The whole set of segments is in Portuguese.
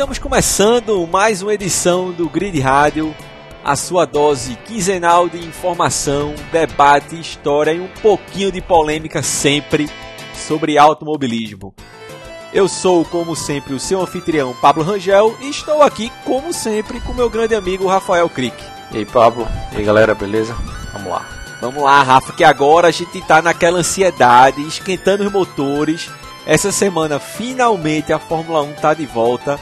Estamos começando mais uma edição do Grid Rádio, a sua dose quinzenal de informação, debate, história e um pouquinho de polêmica sempre sobre automobilismo. Eu sou, como sempre, o seu anfitrião Pablo Rangel e estou aqui, como sempre, com meu grande amigo Rafael Crick. E aí, Pablo? E aí, galera, beleza? Vamos lá. Vamos lá, Rafa, que agora a gente está naquela ansiedade, esquentando os motores. Essa semana, finalmente, a Fórmula 1 está de volta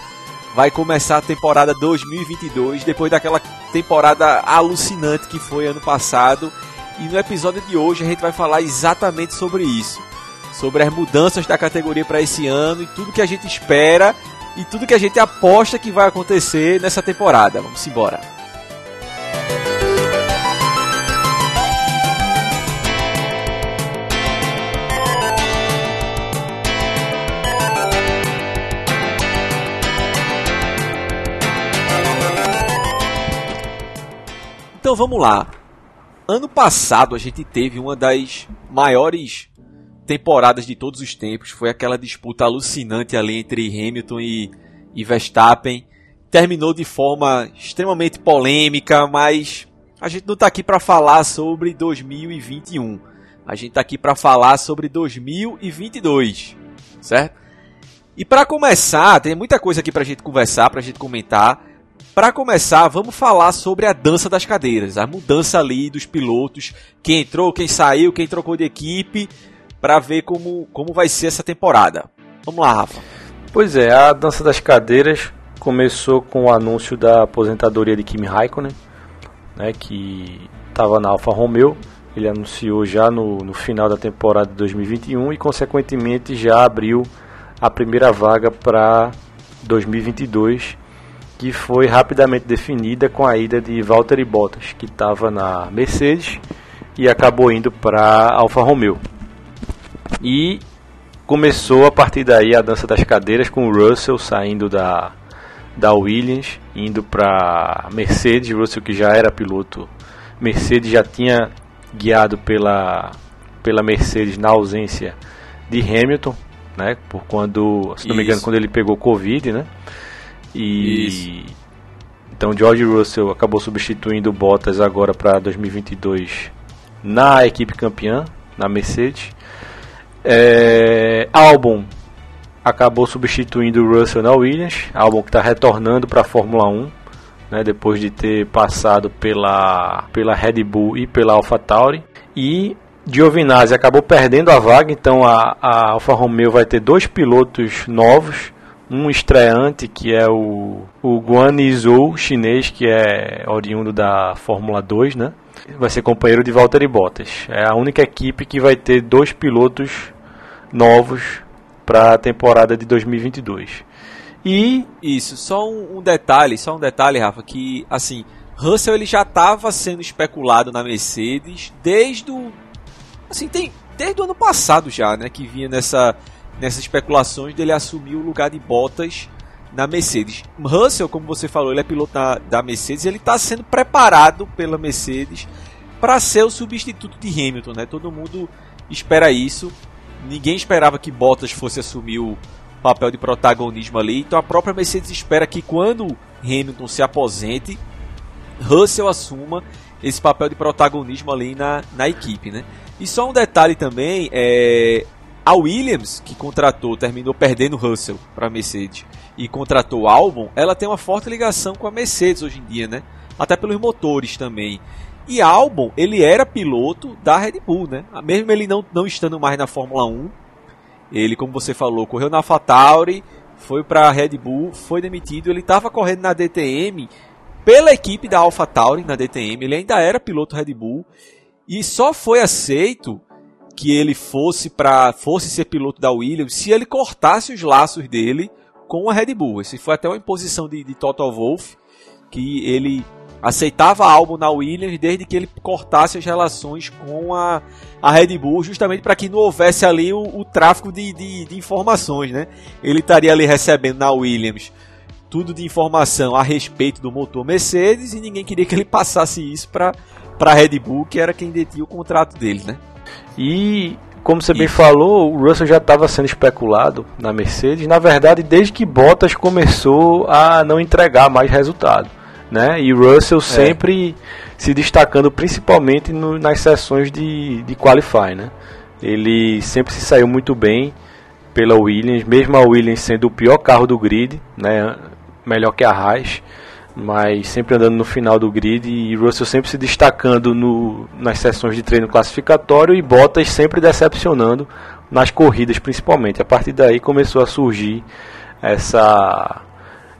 vai começar a temporada 2022, depois daquela temporada alucinante que foi ano passado. E no episódio de hoje a gente vai falar exatamente sobre isso. Sobre as mudanças da categoria para esse ano e tudo que a gente espera e tudo que a gente aposta que vai acontecer nessa temporada. Vamos embora. Então vamos lá. Ano passado a gente teve uma das maiores temporadas de todos os tempos. Foi aquela disputa alucinante ali entre Hamilton e, e Verstappen. Terminou de forma extremamente polêmica, mas a gente não está aqui para falar sobre 2021. A gente está aqui para falar sobre 2022, certo? E para começar, tem muita coisa aqui para a gente conversar, para a gente comentar. Para começar, vamos falar sobre a dança das cadeiras, a mudança ali dos pilotos, quem entrou, quem saiu, quem trocou de equipe, para ver como, como vai ser essa temporada. Vamos lá, Rafa. Pois é, a dança das cadeiras começou com o anúncio da aposentadoria de Kimi Raikkonen, né, que estava na Alfa Romeo. Ele anunciou já no, no final da temporada de 2021 e, consequentemente, já abriu a primeira vaga para 2022 que foi rapidamente definida com a ida de Valtteri Bottas, que estava na Mercedes e acabou indo para Alfa Romeo. E começou a partir daí a dança das cadeiras com o Russell saindo da, da Williams, indo para Mercedes. Russell que já era piloto, Mercedes já tinha guiado pela, pela Mercedes na ausência de Hamilton, né? Por quando, se não me engano, quando ele pegou Covid, né? E Isso. então George Russell acabou substituindo Bottas agora para 2022 na equipe campeã, na Mercedes. É, Albon acabou substituindo o Russell na Williams, Albon que está retornando para a Fórmula 1, né, depois de ter passado pela, pela Red Bull e pela AlphaTauri. E Giovinazzi acabou perdendo a vaga, então a, a Alfa Romeo vai ter dois pilotos novos um estreante que é o, o Guan Yizhou, chinês, que é oriundo da Fórmula 2, né? Vai ser companheiro de Valtteri Bottas. É a única equipe que vai ter dois pilotos novos para a temporada de 2022. E isso, só um, detalhe, só um detalhe, Rafa, que assim, Russell ele já estava sendo especulado na Mercedes desde o assim, tem desde o ano passado já, né, que vinha nessa nessas especulações dele assumir o lugar de Bottas na Mercedes. Russell, como você falou, ele é piloto da, da Mercedes, ele está sendo preparado pela Mercedes para ser o substituto de Hamilton, né? Todo mundo espera isso. Ninguém esperava que Bottas fosse assumir o papel de protagonismo ali. Então a própria Mercedes espera que quando Hamilton se aposente, Russell assuma esse papel de protagonismo ali na, na equipe, né? E só um detalhe também, é, a Williams, que contratou, terminou perdendo Russell para a Mercedes e contratou Albon, ela tem uma forte ligação com a Mercedes hoje em dia, né? Até pelos motores também. E Albon, ele era piloto da Red Bull, né? Mesmo ele não, não estando mais na Fórmula 1, ele, como você falou, correu na AlphaTauri, foi para a Red Bull, foi demitido, ele estava correndo na DTM pela equipe da AlphaTauri na DTM, ele ainda era piloto Red Bull e só foi aceito que ele fosse para fosse ser piloto da Williams se ele cortasse os laços dele com a Red Bull. Esse foi até uma imposição de, de Toto Wolff que ele aceitava álbum na Williams desde que ele cortasse as relações com a, a Red Bull, justamente para que não houvesse ali o, o tráfico de, de, de, informações, né? Ele estaria ali recebendo na Williams tudo de informação a respeito do motor Mercedes e ninguém queria que ele passasse isso para para a Red Bull, que era quem detinha o contrato dele, né? E como você Isso. bem falou, o Russell já estava sendo especulado na Mercedes, na verdade, desde que Bottas começou a não entregar mais resultado. Né? E Russell é. sempre se destacando principalmente no, nas sessões de, de Qualify. Né? Ele sempre se saiu muito bem pela Williams, mesmo a Williams sendo o pior carro do grid, né? melhor que a Haas mas sempre andando no final do grid e Russell sempre se destacando no, nas sessões de treino classificatório e Bottas sempre decepcionando nas corridas principalmente. A partir daí começou a surgir essa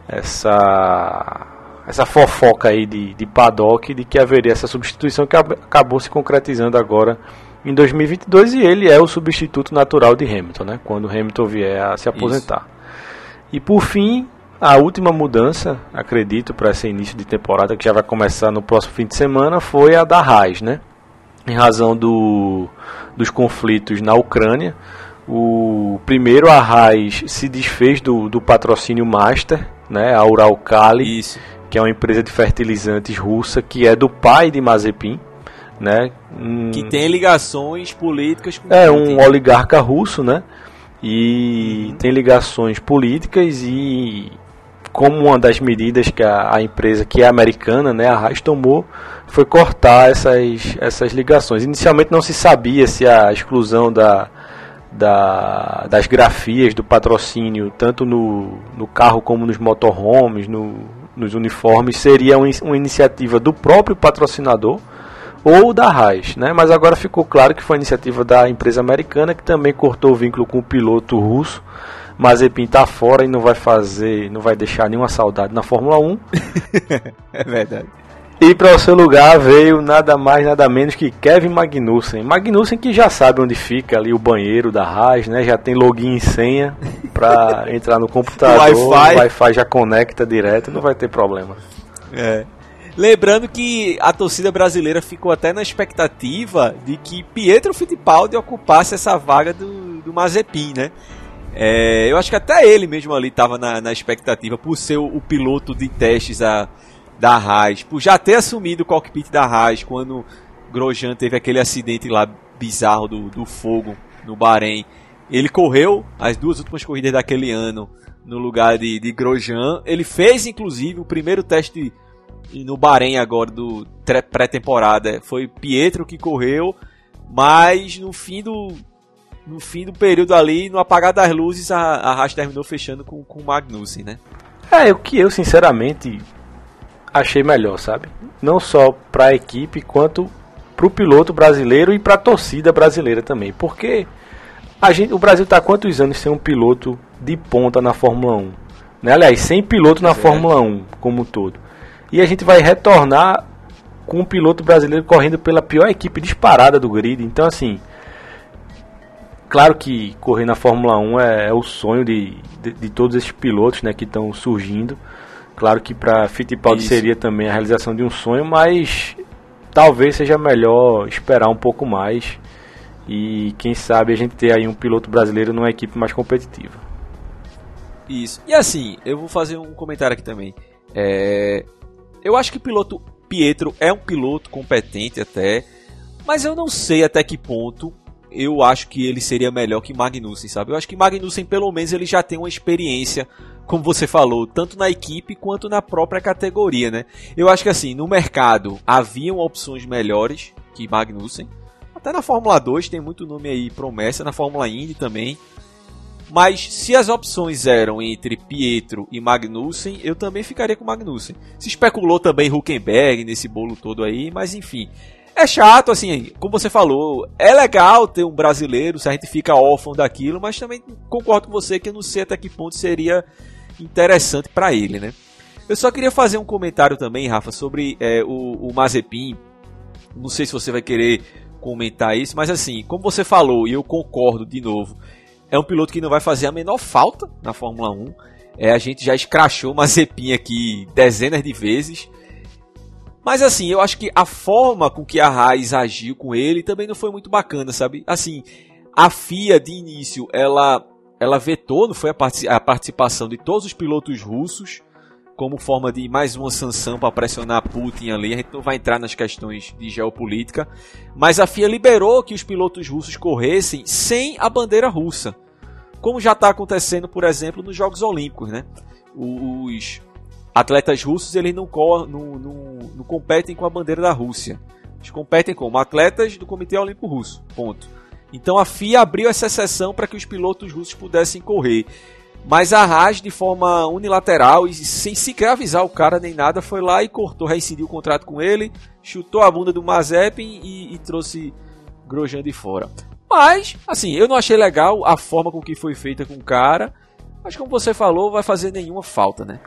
essa essa fofoca aí de, de paddock de que haveria essa substituição que acabou se concretizando agora em 2022 e ele é o substituto natural de Hamilton, né? Quando Hamilton vier a se aposentar. Isso. E por fim, a última mudança, acredito, para esse início de temporada, que já vai começar no próximo fim de semana, foi a da Raiz, né? Em razão do, dos conflitos na Ucrânia. O primeiro, a Raiz se desfez do, do patrocínio Master, né? A Uralkali, que é uma empresa de fertilizantes russa, que é do pai de Mazepin. Né? Que tem ligações políticas com É, um oligarca russo, né? E uhum. tem ligações políticas e como uma das medidas que a, a, empresa, que é americana, né, a RAIS tomou, foi cortar essas, essas ligações. Inicialmente não se sabia se a exclusão da, da, das grafias do patrocínio, tanto no, no carro como nos motorhomes, no, nos uniformes, seria uma, uma iniciativa do próprio patrocinador ou da RAIS, né? mas agora ficou claro que foi iniciativa da empresa americana que também cortou o vínculo com o piloto russo Mazepin tá fora e não vai fazer, não vai deixar nenhuma saudade na Fórmula 1. é verdade. E para o seu lugar veio nada mais, nada menos que Kevin Magnussen. Magnussen que já sabe onde fica ali o banheiro da Haas, né? Já tem login e senha para entrar no computador. O Wi-Fi. Wi-Fi já conecta direto, não vai ter problema. É. Lembrando que a torcida brasileira ficou até na expectativa de que Pietro Fittipaldi ocupasse essa vaga do, do Mazepin, né? É, eu acho que até ele mesmo ali estava na, na, expectativa, por ser o, o piloto de testes a, da Haas, por já ter assumido o cockpit da Haas quando Grosjean teve aquele acidente lá bizarro do, do fogo no Bahrein. Ele correu as duas últimas corridas daquele ano no lugar de, de Grosjean. Ele fez inclusive o primeiro teste no Bahrein agora do pré-temporada. Foi Pietro que correu, mas no fim do, no fim do período ali, no apagar das luzes, a, a Haas terminou fechando com, com o Magnussen, né? É, o que eu sinceramente achei melhor, sabe? Não só para a equipe, quanto para o piloto brasileiro e para a torcida brasileira também. Porque a gente, o Brasil está há quantos anos sem um piloto de ponta na Fórmula 1? Né? Aliás, sem piloto na Fórmula 1 como um todo. E a gente vai retornar com um piloto brasileiro correndo pela pior equipe disparada do grid. Então, assim, Claro que correr na Fórmula 1 é, é o sonho de, de, de, todos esses pilotos né, que estão surgindo. Claro que para Fittipaldi Isso. seria também a realização de um sonho, mas talvez seja melhor esperar um pouco mais e quem sabe a gente ter aí um piloto brasileiro numa equipe mais competitiva. Isso. E assim, eu vou fazer um comentário aqui também. É... Eu acho que o piloto Pietro é um piloto competente até, mas eu não sei até que ponto eu acho que ele seria melhor que Magnussen, sabe? Eu acho que Magnussen, pelo menos, ele já tem uma experiência, como você falou, tanto na equipe quanto na própria categoria, né? Eu acho que assim, no mercado haviam opções melhores que Magnussen. Até na Fórmula 2 tem muito nome aí promessa, na Fórmula Indy também. Mas se as opções eram entre Pietro e Magnussen, eu também ficaria com Magnussen. Se especulou também Huckenberg nesse bolo todo aí, mas enfim. É chato, assim, como você falou, é legal ter um brasileiro se a gente fica órfão daquilo, mas também concordo com você que eu não sei até que ponto seria interessante para ele, né? Eu só queria fazer um comentário também, Rafa, sobre é, o, o Mazepin. Não sei se você vai querer comentar isso, mas assim, como você falou, e eu concordo de novo, é um piloto que não vai fazer a menor falta na Fórmula 1. É, a gente já escrachou Mazepin aqui dezenas de vezes. Mas assim, eu acho que a forma com que a Raiz agiu com ele também não foi muito bacana, sabe? Assim, a FIA de início, ela ela vetou, não foi a, participação de todos os pilotos russos como forma de mais uma sanção para pressionar Putin ali. A gente não vai entrar nas questões de geopolítica, mas a FIA liberou que os pilotos russos corressem sem a bandeira russa, como já está acontecendo, por exemplo, nos Jogos Olímpicos, né? Os atletas russos eles não, não, não, não competem com a bandeira da Rússia, eles competem como atletas do Comitê Olímpico Russo. Ponto. Então a FIA abriu essa exceção para que os pilotos russos pudessem correr. Mas a Haas, de forma unilateral e sem sequer avisar o cara nem nada, foi lá e cortou, reincidiu o contrato com ele, chutou a bunda do Mazepin e, e trouxe Grosjean de fora. Mas, assim, eu não achei legal a forma com que foi feita com o cara. Mas como você falou, vai fazer nenhuma falta, né?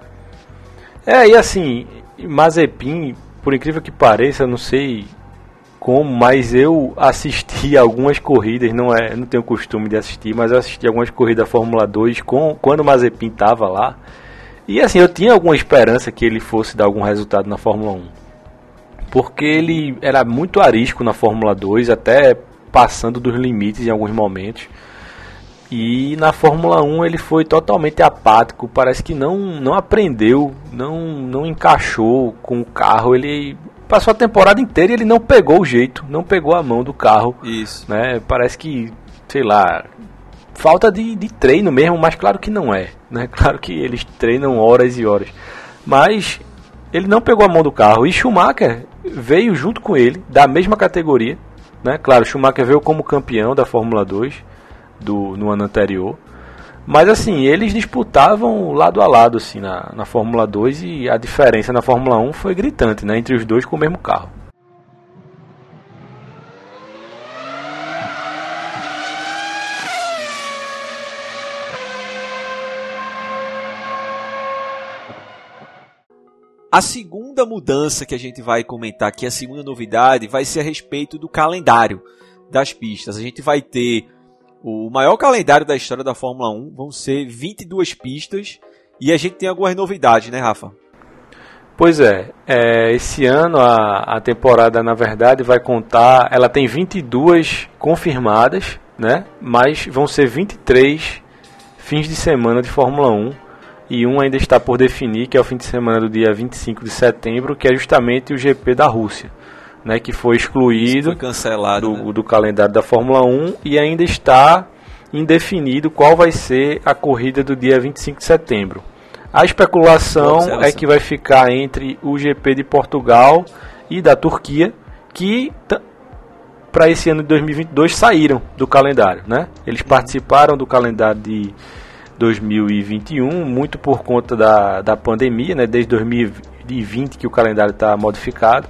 É, e assim, Mazepin, por incrível que pareça, não sei como, mas eu assisti algumas corridas, não é, não tenho costume de assistir, mas eu assisti algumas corridas da Fórmula 2 com, quando o Mazepin estava lá. E assim, eu tinha alguma esperança que ele fosse dar algum resultado na Fórmula 1. Porque ele era muito arisco na Fórmula 2, até passando dos limites em alguns momentos. E na Fórmula 1 ele foi totalmente apático, parece que não, não aprendeu, não, não encaixou com o carro. Ele passou a temporada inteira e ele não pegou o jeito, não pegou a mão do carro. Isso. Né? Parece que, sei lá, falta de, de treino mesmo, mas claro que não é. Né? Claro que eles treinam horas e horas. Mas ele não pegou a mão do carro. E Schumacher veio junto com ele, da mesma categoria. Né? Claro, Schumacher veio como campeão da Fórmula 2 do, no ano anterior. Mas assim, eles disputavam lado a lado assim, na, na Fórmula 2 e a diferença na Fórmula 1 foi gritante né, entre os dois com o mesmo carro. A segunda mudança que a gente vai comentar aqui, a segunda novidade, vai ser a respeito do calendário das pistas. A gente vai ter o maior calendário da história da Fórmula 1 vão ser 22 pistas e a gente tem algumas novidades, né, Rafa? Pois é, é esse ano a, a temporada, na verdade, vai contar. Ela tem 22 confirmadas, né? Mas vão ser 23 fins de semana de Fórmula 1 e um ainda está por definir, que é o fim de semana do dia 25 de setembro, que é justamente o GP da Rússia né, que foi excluído foi cancelado, do, né? do calendário da Fórmula 1 e ainda está indefinido qual vai ser a corrida do dia 25 de setembro. A especulação é que vai ficar entre o GP de Portugal e da Turquia, que para esse ano de 2022 saíram do calendário, né? Eles participaram do calendário de 2021 muito por conta da, da pandemia, né? Desde 2020 que o calendário está modificado.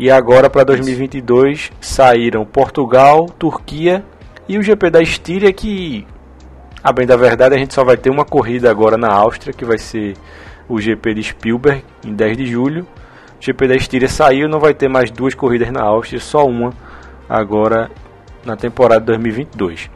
E agora para 2022 saíram Portugal, Turquia e o GP da Estíria que a bem da verdade a gente só vai ter uma corrida agora na Áustria, que vai ser o GP de Spielberg em 10 de julho. O GP da Estíria saiu, não vai ter mais duas corridas na Áustria, só uma agora na temporada 2022.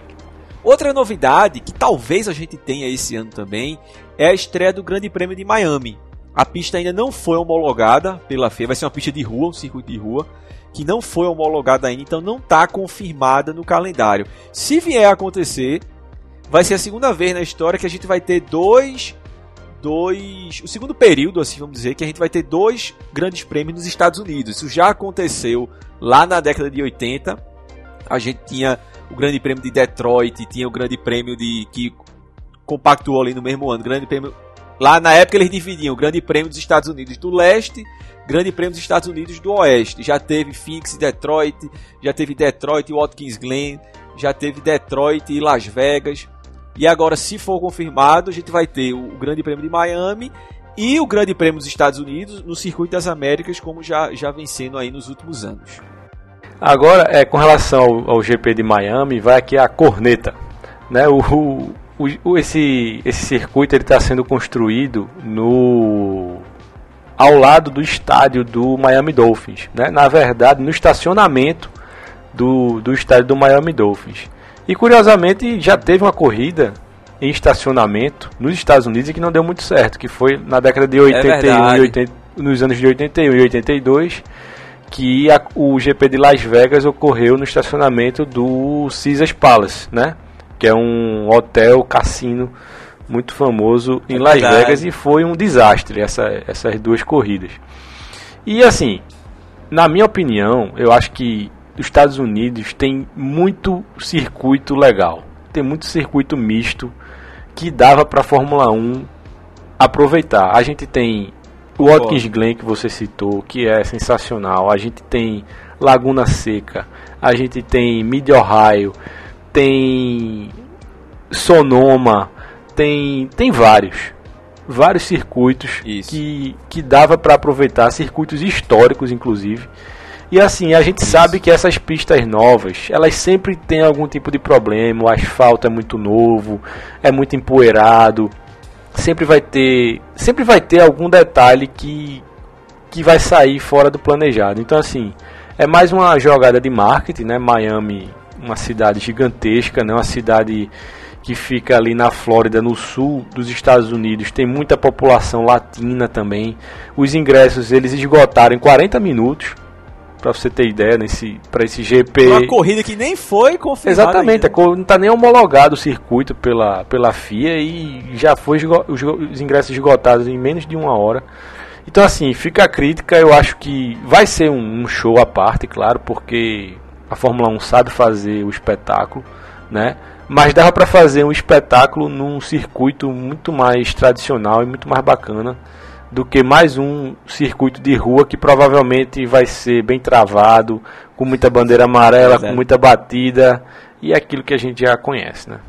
Outra novidade que talvez a gente tenha esse ano também é a estreia do Grande Prêmio de Miami. A pista ainda não foi homologada pela FIA, vai ser uma pista de rua, um circuito de rua, que não foi homologada ainda, então não está confirmada no calendário. Se vier a acontecer, vai ser a segunda vez na história que a gente vai ter dois dois, o segundo período, assim vamos dizer, que a gente vai ter dois grandes prêmios nos Estados Unidos. Isso já aconteceu lá na década de 80. A gente tinha o Grande Prêmio de Detroit, tinha o Grande Prêmio de que compactuou ali no mesmo ano, Grande Prêmio Lá na época eles dividiam o Grande Prêmio dos Estados Unidos do Leste, Grande Prêmio dos Estados Unidos do Oeste. Já teve Phoenix e Detroit, já teve Detroit e Watkins Glen, já teve Detroit e Las Vegas. E agora, se for confirmado, a gente vai ter o Grande Prêmio de Miami e o Grande Prêmio dos Estados Unidos no Circuito das Américas, como já, já vem sendo aí nos últimos anos. Agora, é, com relação ao, ao GP de Miami, vai aqui a corneta. Né? O, o, esse, esse circuito está sendo construído no ao lado do estádio do Miami Dolphins, né? na verdade no estacionamento do, do estádio do Miami Dolphins. E curiosamente já teve uma corrida em estacionamento nos Estados Unidos que não deu muito certo, que foi na década de 81 é e 80, nos anos de 81 e 82, que a, o GP de Las Vegas ocorreu no estacionamento do Caesars Palace, né? Que é um hotel cassino muito famoso em é Las verdade. Vegas e foi um desastre essa, essas duas corridas. E assim, na minha opinião, eu acho que os Estados Unidos tem muito circuito legal, tem muito circuito misto que dava para a Fórmula 1 aproveitar. A gente tem o Watkins Glen que você citou, que é sensacional. A gente tem Laguna Seca, a gente tem Mid Ohio, tem Sonoma, tem tem vários vários circuitos que, que dava para aproveitar, circuitos históricos inclusive. E assim, a gente Isso. sabe que essas pistas novas, elas sempre têm algum tipo de problema, o asfalto é muito novo, é muito empoeirado, sempre vai ter, sempre vai ter algum detalhe que que vai sair fora do planejado. Então assim, é mais uma jogada de marketing, né? Miami, uma cidade gigantesca, né? Uma cidade que fica ali na Flórida, no sul dos Estados Unidos, tem muita população latina também. Os ingressos eles esgotaram em 40 minutos, para você ter ideia, nesse para esse GP. Uma corrida que nem foi confirmada. Exatamente, ainda. não está nem homologado o circuito pela, pela FIA e já foi os, os ingressos esgotados em menos de uma hora. Então assim, fica a crítica, eu acho que vai ser um, um show à parte, claro, porque a Fórmula 1 sabe fazer o espetáculo, né? mas dava para fazer um espetáculo num circuito muito mais tradicional e muito mais bacana do que mais um circuito de rua que provavelmente vai ser bem travado, com muita bandeira amarela, com muita batida e aquilo que a gente já conhece, né?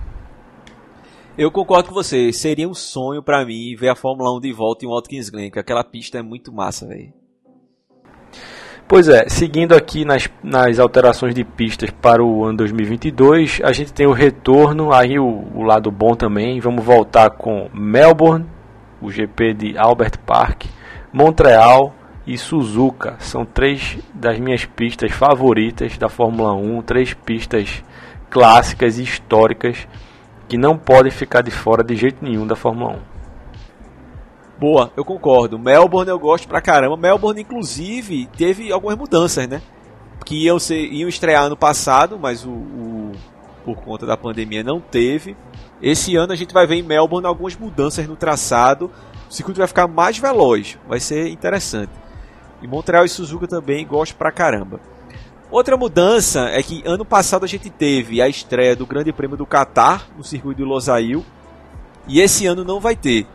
Eu concordo com você, seria um sonho para mim ver a Fórmula 1 de volta em Watkins Glen, que aquela pista é muito massa, velho. Pois é, seguindo aqui nas, nas alterações de pistas para o ano 2022, a gente tem o retorno, aí o, o lado bom também. Vamos voltar com Melbourne, o GP de Albert Park, Montreal e Suzuka. São três das minhas pistas favoritas da Fórmula 1, três pistas clássicas e históricas que não podem ficar de fora de jeito nenhum da Fórmula 1. Boa, eu concordo. Melbourne eu gosto pra caramba. Melbourne, inclusive, teve algumas mudanças, né? Que iam, ser, iam estrear ano passado, mas o, o, por conta da pandemia não teve. Esse ano a gente vai ver em Melbourne algumas mudanças no traçado. O circuito vai ficar mais veloz, vai ser interessante. E Montreal e Suzuka também gosto pra caramba. Outra mudança é que ano passado a gente teve a estreia do Grande Prêmio do Qatar no circuito de Losail. E esse ano não vai ter.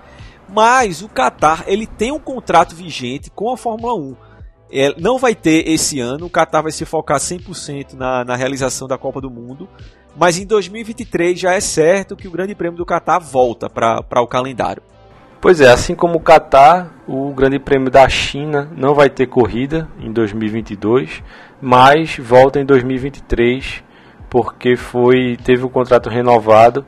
Mas o Qatar ele tem um contrato vigente com a Fórmula 1. É, não vai ter esse ano, o Qatar vai se focar 100% na, na realização da Copa do Mundo. Mas em 2023 já é certo que o Grande Prêmio do Qatar volta para o calendário. Pois é, assim como o Qatar, o Grande Prêmio da China não vai ter corrida em 2022, mas volta em 2023 porque foi teve o contrato renovado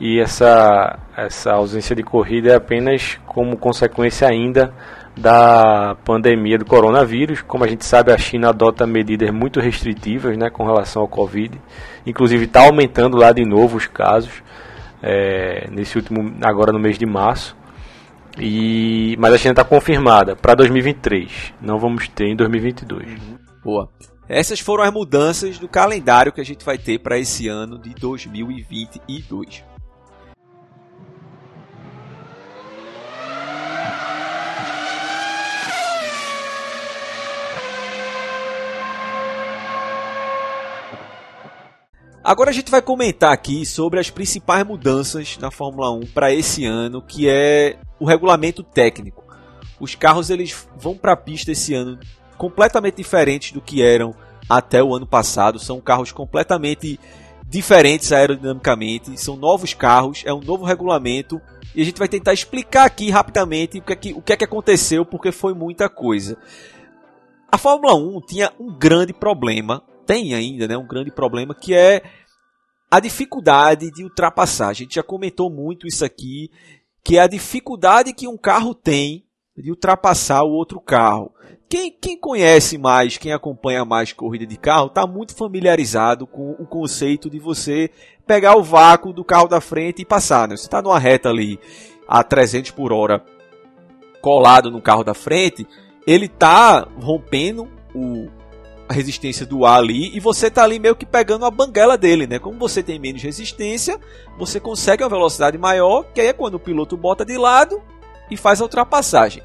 e essa, essa ausência de corrida é apenas como consequência ainda da pandemia do coronavírus. Como a gente sabe, a China adota medidas muito restritivas né, com relação ao Covid. Inclusive está aumentando lá de novo os casos é, nesse último agora no mês de março. E, mas a China está confirmada para 2023. Não vamos ter em 2022. Uhum. Boa. Essas foram as mudanças do calendário que a gente vai ter para esse ano de 2022. Agora a gente vai comentar aqui sobre as principais mudanças na Fórmula 1 para esse ano, que é o regulamento técnico. Os carros eles vão para a pista esse ano completamente diferentes do que eram até o ano passado. São carros completamente diferentes aerodinamicamente, são novos carros, é um novo regulamento e a gente vai tentar explicar aqui rapidamente o que é que, o que, é que aconteceu, porque foi muita coisa. A Fórmula 1 tinha um grande problema tem ainda né, um grande problema que é a dificuldade de ultrapassar. A gente já comentou muito isso aqui, que é a dificuldade que um carro tem de ultrapassar o outro carro. Quem, quem conhece mais, quem acompanha mais corrida de carro, está muito familiarizado com o conceito de você pegar o vácuo do carro da frente e passar. Né? Você está numa reta ali a 300 por hora colado no carro da frente, ele está rompendo o, a resistência do ar ali e você tá ali meio que pegando a banguela dele, né? Como você tem menos resistência, você consegue uma velocidade maior, que aí é quando o piloto bota de lado e faz a ultrapassagem.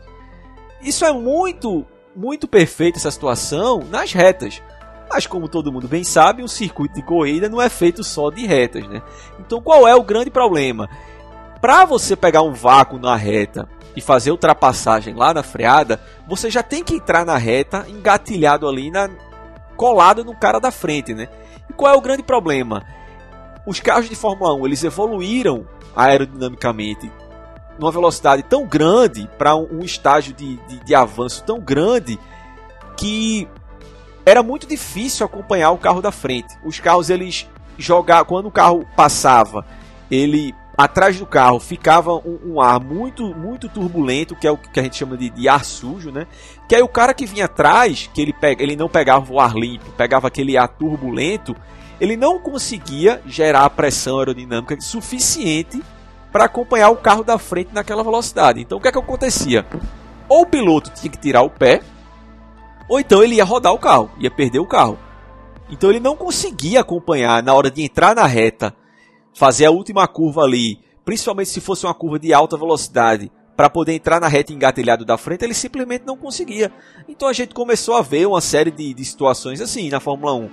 Isso é muito, muito perfeito essa situação nas retas. Mas como todo mundo bem sabe, um circuito de corrida não é feito só de retas, né? Então qual é o grande problema? Para você pegar um vácuo na reta e fazer ultrapassagem lá na freada, você já tem que entrar na reta engatilhado ali na colado no cara da frente, né? E qual é o grande problema? Os carros de Fórmula 1, eles evoluíram aerodinamicamente numa velocidade tão grande para um, estágio de, de, de avanço tão grande que era muito difícil acompanhar o carro da frente. Os carros eles jogavam quando o carro passava, ele atrás do carro ficava um, um, ar muito muito turbulento, que é o que a gente chama de, de, ar sujo, né? Que aí o cara que vinha atrás, que ele, pega, ele não pegava o ar limpo, pegava aquele ar turbulento, ele não conseguia gerar a pressão aerodinâmica suficiente para acompanhar o carro da frente naquela velocidade. Então o que é que acontecia? Ou o piloto tinha que tirar o pé, ou então ele ia rodar o carro, ia perder o carro. Então ele não conseguia acompanhar na hora de entrar na reta fazer a última curva ali, principalmente se fosse uma curva de alta velocidade, para poder entrar na reta engatilhado da frente, ele simplesmente não conseguia. Então a gente começou a ver uma série de, de situações assim na Fórmula 1.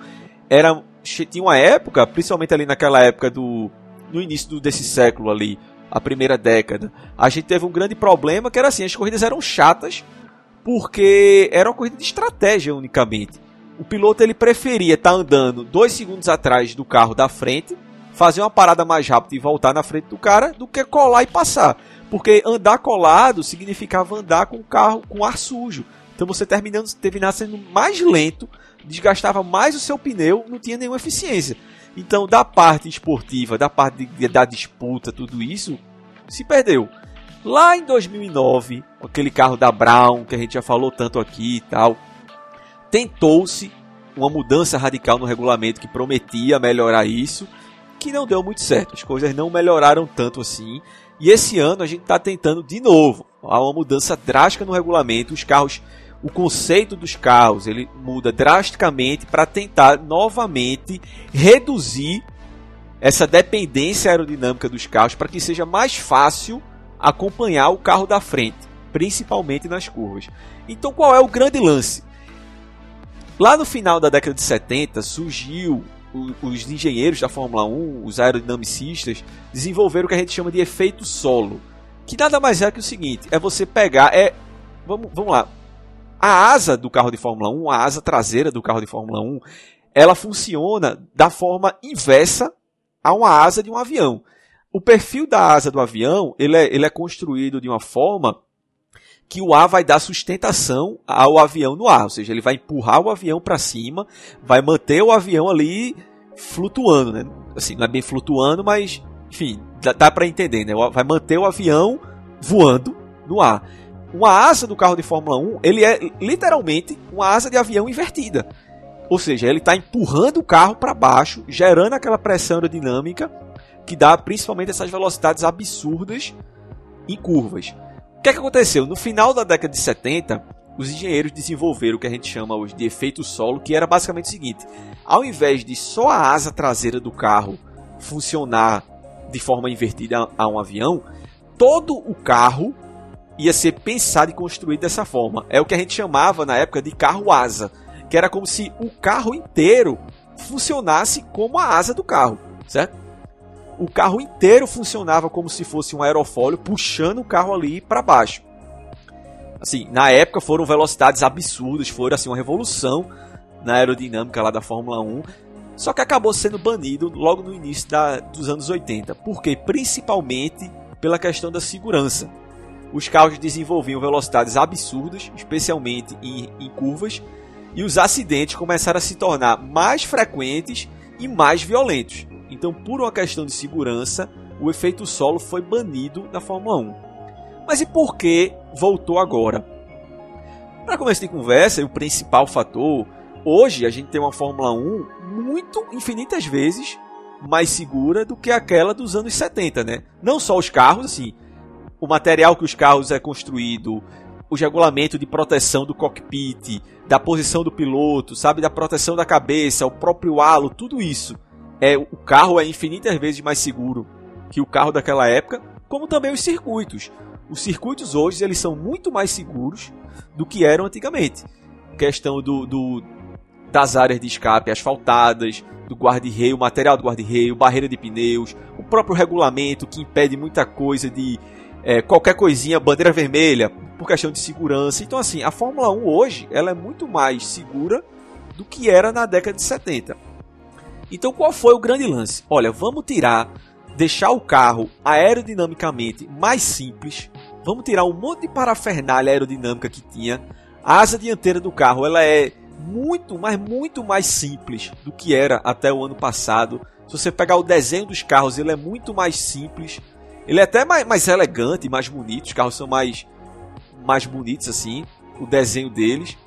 Era, tinha uma época, principalmente ali naquela época do. no início do, desse século ali, a primeira década, a gente teve um grande problema que era assim: as corridas eram chatas, porque era uma corrida de estratégia unicamente. O piloto ele preferia estar tá andando dois segundos atrás do carro da frente fazer uma parada mais rápida e voltar na frente do cara do que colar e passar. Porque andar colado significava andar com o carro com ar sujo. Então você terminando, terminava sendo mais lento, desgastava mais o seu pneu, não tinha nenhuma eficiência. Então, da parte esportiva, da parte de, da disputa, tudo isso, se perdeu. Lá em 2009, aquele carro da Brown, que a gente já falou tanto aqui e tal, tentou-se uma mudança radical no regulamento que prometia melhorar isso, que não deu muito certo. As coisas não melhoraram tanto assim. E esse ano a gente está tentando de novo. Há uma mudança drástica no regulamento. Os carros, o conceito dos carros, ele muda drasticamente para tentar novamente reduzir essa dependência aerodinâmica dos carros para que seja mais fácil acompanhar o carro da frente, principalmente nas curvas. Então, qual é o grande lance? Lá no final da década de 70 surgiu os engenheiros da Fórmula 1, os aerodinamicistas, desenvolveram o que a gente chama de efeito solo. Que nada mais é que o seguinte: é você pegar. É, vamos, vamos lá. A asa do carro de Fórmula 1, a asa traseira do carro de Fórmula 1, ela funciona da forma inversa a uma asa de um avião. O perfil da asa do avião ele é, ele é construído de uma forma que o ar vai dar sustentação ao avião no ar, ou seja, ele vai empurrar o avião para cima, vai manter o avião ali flutuando, né? Assim, não é bem flutuando, mas enfim, dá, dá para entender, né? Vai manter o avião voando no ar. Uma asa do carro de Fórmula 1, ele é literalmente uma asa de avião invertida. Ou seja, ele está empurrando o carro para baixo, gerando aquela pressão aerodinâmica que dá principalmente essas velocidades absurdas em curvas. O que, é que aconteceu? No final da década de 70, os engenheiros desenvolveram o que a gente chama hoje de efeito solo, que era basicamente o seguinte: ao invés de só a asa traseira do carro funcionar de forma invertida a um avião, todo o carro ia ser pensado e construído dessa forma. É o que a gente chamava na época de carro asa, que era como se o carro inteiro funcionasse como a asa do carro, certo? O carro inteiro funcionava como se fosse um aerofólio puxando o carro ali para baixo. Assim, na época foram velocidades absurdas, foram assim uma revolução na aerodinâmica lá da Fórmula 1. Só que acabou sendo banido logo no início da, dos anos 80. Por quê? Principalmente pela questão da segurança. Os carros desenvolviam velocidades absurdas, especialmente em, em curvas, e os acidentes começaram a se tornar mais frequentes e mais violentos. Então, por uma questão de segurança, o efeito solo foi banido da Fórmula 1. Mas e por que voltou agora? Para começo de conversa, o principal fator, hoje a gente tem uma Fórmula 1 muito infinitas vezes mais segura do que aquela dos anos 70, né? Não só os carros, assim, o material que os carros é construído os regulamentos de proteção do cockpit, da posição do piloto, sabe, da proteção da cabeça, o próprio halo, tudo isso. É, o carro é infinitas vezes mais seguro que o carro daquela época, como também os circuitos. Os circuitos hoje eles são muito mais seguros do que eram antigamente. Questão do, do das áreas de escape asfaltadas, do guarda-reio, material do guarda-reio, barreira de pneus, o próprio regulamento que impede muita coisa de é, qualquer coisinha, bandeira vermelha, por questão de segurança. Então, assim, a Fórmula 1 hoje ela é muito mais segura do que era na década de 70. Então, qual foi o grande lance? Olha, vamos tirar, deixar o carro aerodinamicamente mais simples. Vamos tirar um monte de parafernália aerodinâmica que tinha. A asa dianteira do carro ela é muito, mas muito mais simples do que era até o ano passado. Se você pegar o desenho dos carros, ele é muito mais simples. Ele é até mais, mais elegante, mais bonito. Os carros são mais, mais bonitos assim, o desenho deles.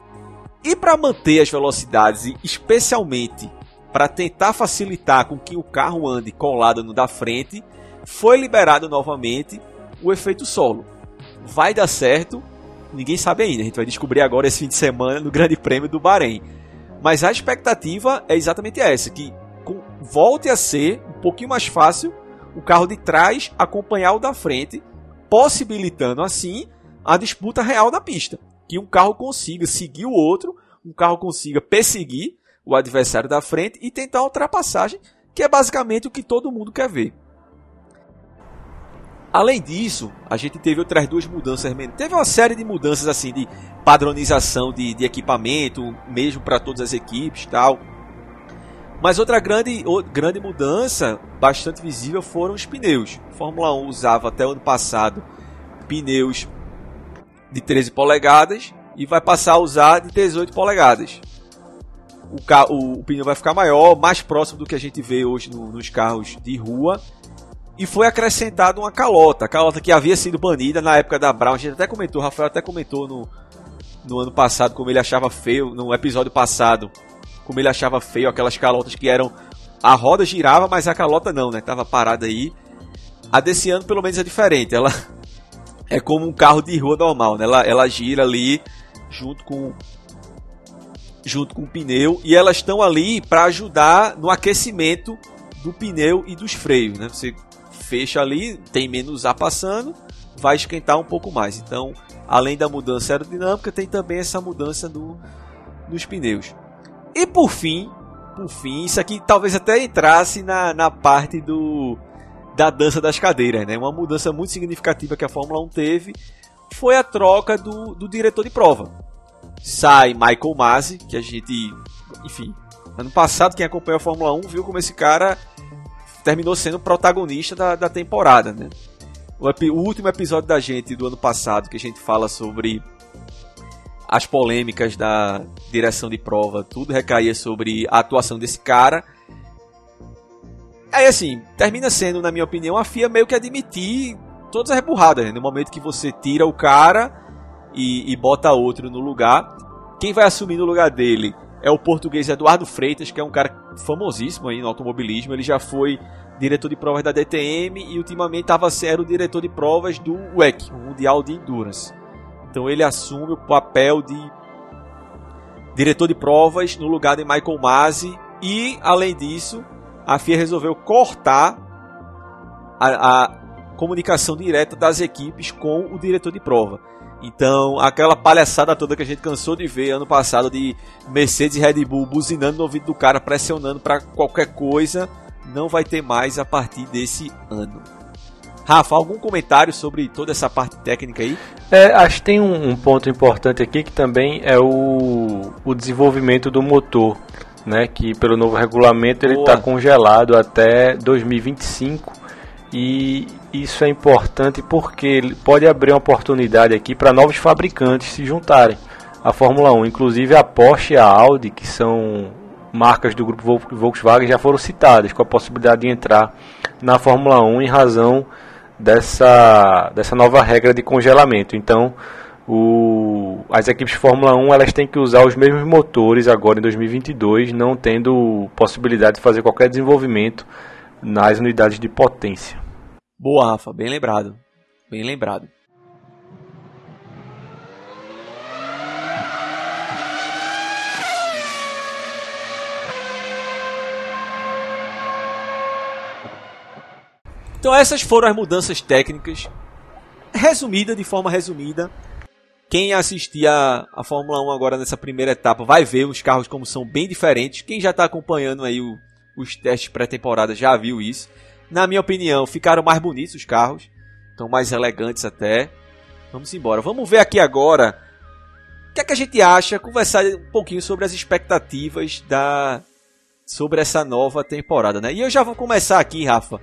E para manter as velocidades, especialmente para tentar facilitar com que o carro ande colado no da frente, foi liberado novamente o efeito solo. Vai dar certo? Ninguém sabe ainda. A gente vai descobrir agora esse fim de semana no Grande Prêmio do Bahrein. Mas a expectativa é exatamente essa, que volte a ser um pouquinho mais fácil o carro de trás acompanhar o da frente, possibilitando assim a disputa real da pista. Que um carro consiga seguir o outro, um carro consiga perseguir o adversário da frente e tentar a ultrapassagem, que é basicamente o que todo mundo quer ver. Além disso, a gente teve outras duas mudanças. Teve uma série de mudanças assim de padronização de, de equipamento, mesmo para todas as equipes, tal. Mas outra grande, grande mudança, bastante visível, foram os pneus. A Fórmula 1 usava até o ano passado pneus de 13 polegadas e vai passar a usar de 18 polegadas. O, o, pneu vai ficar maior, mais próximo do que a gente vê hoje no, nos carros de rua. E foi acrescentado uma calota, calota que havia sido banida na época da Brown. A gente até comentou, o Rafael até comentou no, no ano passado como ele achava feio, no episódio passado, como ele achava feio aquelas calotas que eram. A roda girava, mas a calota não, né? Tava parada aí. A desse ano, pelo menos, é diferente. Ela é como um carro de rua normal, né? Ela, ela gira ali junto com junto com o pneu e elas estão ali para ajudar no aquecimento do pneu e dos freios, né? Você fecha ali, tem menos ar passando, vai esquentar um pouco mais. Então, além da mudança aerodinâmica, tem também essa mudança do, nos pneus. E por fim, por fim, isso aqui talvez até entrasse na, na parte do da dança das cadeiras, né? Uma mudança muito significativa que a Fórmula 1 teve foi a troca do, do diretor de prova. Sai Michael Masi, que a gente, enfim, ano passado quem acompanhou a Fórmula 1 viu como esse cara terminou sendo protagonista da, da temporada, né? O, o último episódio da gente do ano passado que a gente fala sobre as polêmicas da direção de prova, tudo recaía sobre a atuação desse cara. Aí assim, termina sendo, na minha opinião, a FIA meio que admitir todas as burradas, né? No momento que você tira o cara e, e bota outro no lugar, quem vai assumir no lugar dele é o português Eduardo Freitas, que é um cara famosíssimo aí no automobilismo. Ele já foi diretor de provas da DTM e ultimamente estava sendo diretor de provas do WEC, o Mundial de Endurance. Então ele assume o papel de diretor de provas no lugar de Michael Masi e, além disso, a FIA resolveu cortar a, a comunicação direta das equipes com o diretor de prova. Então, aquela palhaçada toda que a gente cansou de ver ano passado de Mercedes e Red Bull buzinando no ouvido do cara, pressionando para qualquer coisa, não vai ter mais a partir desse ano. Rafa, algum comentário sobre toda essa parte técnica aí? É, acho que tem um, um, ponto importante aqui que também é o, o desenvolvimento do motor, né? Que pelo novo regulamento ele está congelado até 2025 e isso é importante porque pode abrir uma oportunidade aqui para novos fabricantes se juntarem à Fórmula 1, inclusive a Porsche e a Audi, que são marcas do grupo Volkswagen já foram citadas com a possibilidade de entrar na Fórmula 1 em razão dessa, dessa nova regra de congelamento. Então, o, as equipes de Fórmula 1 elas têm que usar os mesmos motores agora em 2022, não tendo possibilidade de fazer qualquer desenvolvimento nas unidades de potência. Boa, Rafa, bem lembrado. Bem lembrado. Então essas foram as mudanças técnicas. Resumida, de forma resumida. Quem assistir a, a Fórmula 1 agora nessa primeira etapa vai ver os carros como são bem diferentes. Quem já está acompanhando aí o, os testes pré-temporada já viu isso. Na minha opinião, ficaram mais bonitos os carros, estão mais elegantes até. Vamos embora. Vamos ver aqui agora o que, é que a gente acha, conversar um pouquinho sobre as expectativas da sobre essa nova temporada, né? E eu já vou começar aqui, Rafa,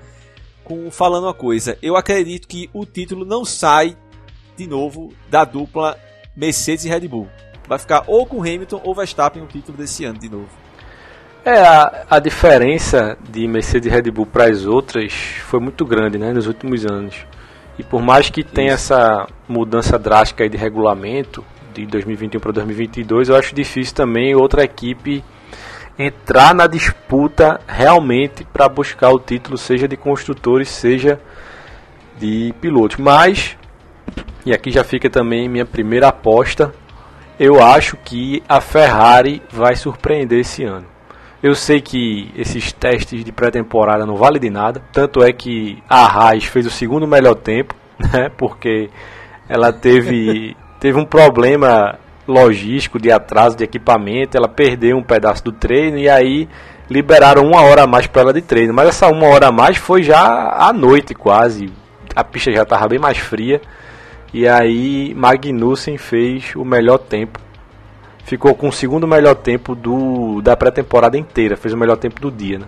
com falando uma coisa. Eu acredito que o título não sai de novo da dupla Mercedes e Red Bull. Vai ficar ou com Hamilton ou Verstappen o título desse ano de novo. É, a, a diferença de Mercedes e Red Bull para as outras foi muito grande né, nos últimos anos. E por mais que tenha Isso. essa mudança drástica de regulamento de 2021 para 2022, eu acho difícil também outra equipe entrar na disputa realmente para buscar o título, seja de construtores, seja de pilotos. Mas, e aqui já fica também minha primeira aposta, eu acho que a Ferrari vai surpreender esse ano. Eu sei que esses testes de pré-temporada não valem de nada, tanto é que a Haas fez o segundo melhor tempo, né? Porque ela teve, teve um problema logístico de atraso de equipamento, ela perdeu um pedaço do treino e aí liberaram uma hora a mais para ela de treino. Mas essa uma hora a mais foi já à noite quase, a pista já estava bem mais fria. E aí Magnussen fez o melhor tempo. Ficou com o segundo melhor tempo do, da pré-temporada inteira, fez o melhor tempo do dia, né?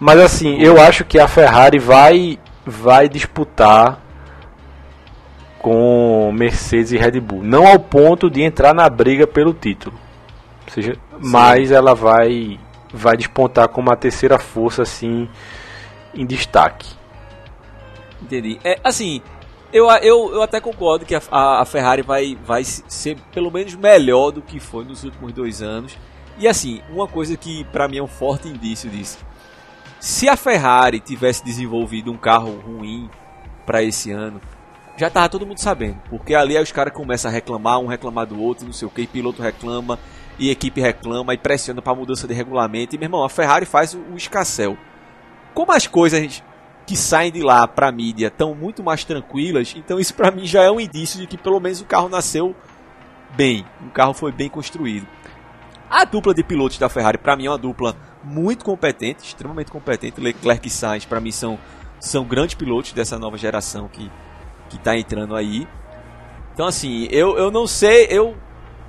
Mas assim, eu acho que a Ferrari vai vai disputar com Mercedes e Red Bull. Não ao ponto de entrar na briga pelo título. Seja, mas ela vai vai despontar como a terceira força assim em destaque. Entendi. É, assim, eu, eu, eu até concordo que a, a, Ferrari vai, vai ser pelo menos melhor do que foi nos últimos dois anos. E assim, uma coisa que para mim é um forte indício disso. Se a Ferrari tivesse desenvolvido um carro ruim para esse ano, já tava todo mundo sabendo. Porque ali os caras começam a reclamar, um reclamar do outro, não sei o que, piloto reclama, e equipe reclama, e pressiona para mudança de regulamento. E meu irmão, a Ferrari faz o, o escassel. Como as coisas que saem de lá pra mídia estão muito mais tranquilas, então isso para mim já é um indício de que pelo menos o carro nasceu bem, o carro foi bem construído. A dupla de pilotos da Ferrari para mim é uma dupla muito competente, extremamente competente. Leclerc e Sainz para mim são são grandes pilotos dessa nova geração que que tá entrando aí. Então, assim, eu, eu não sei, eu,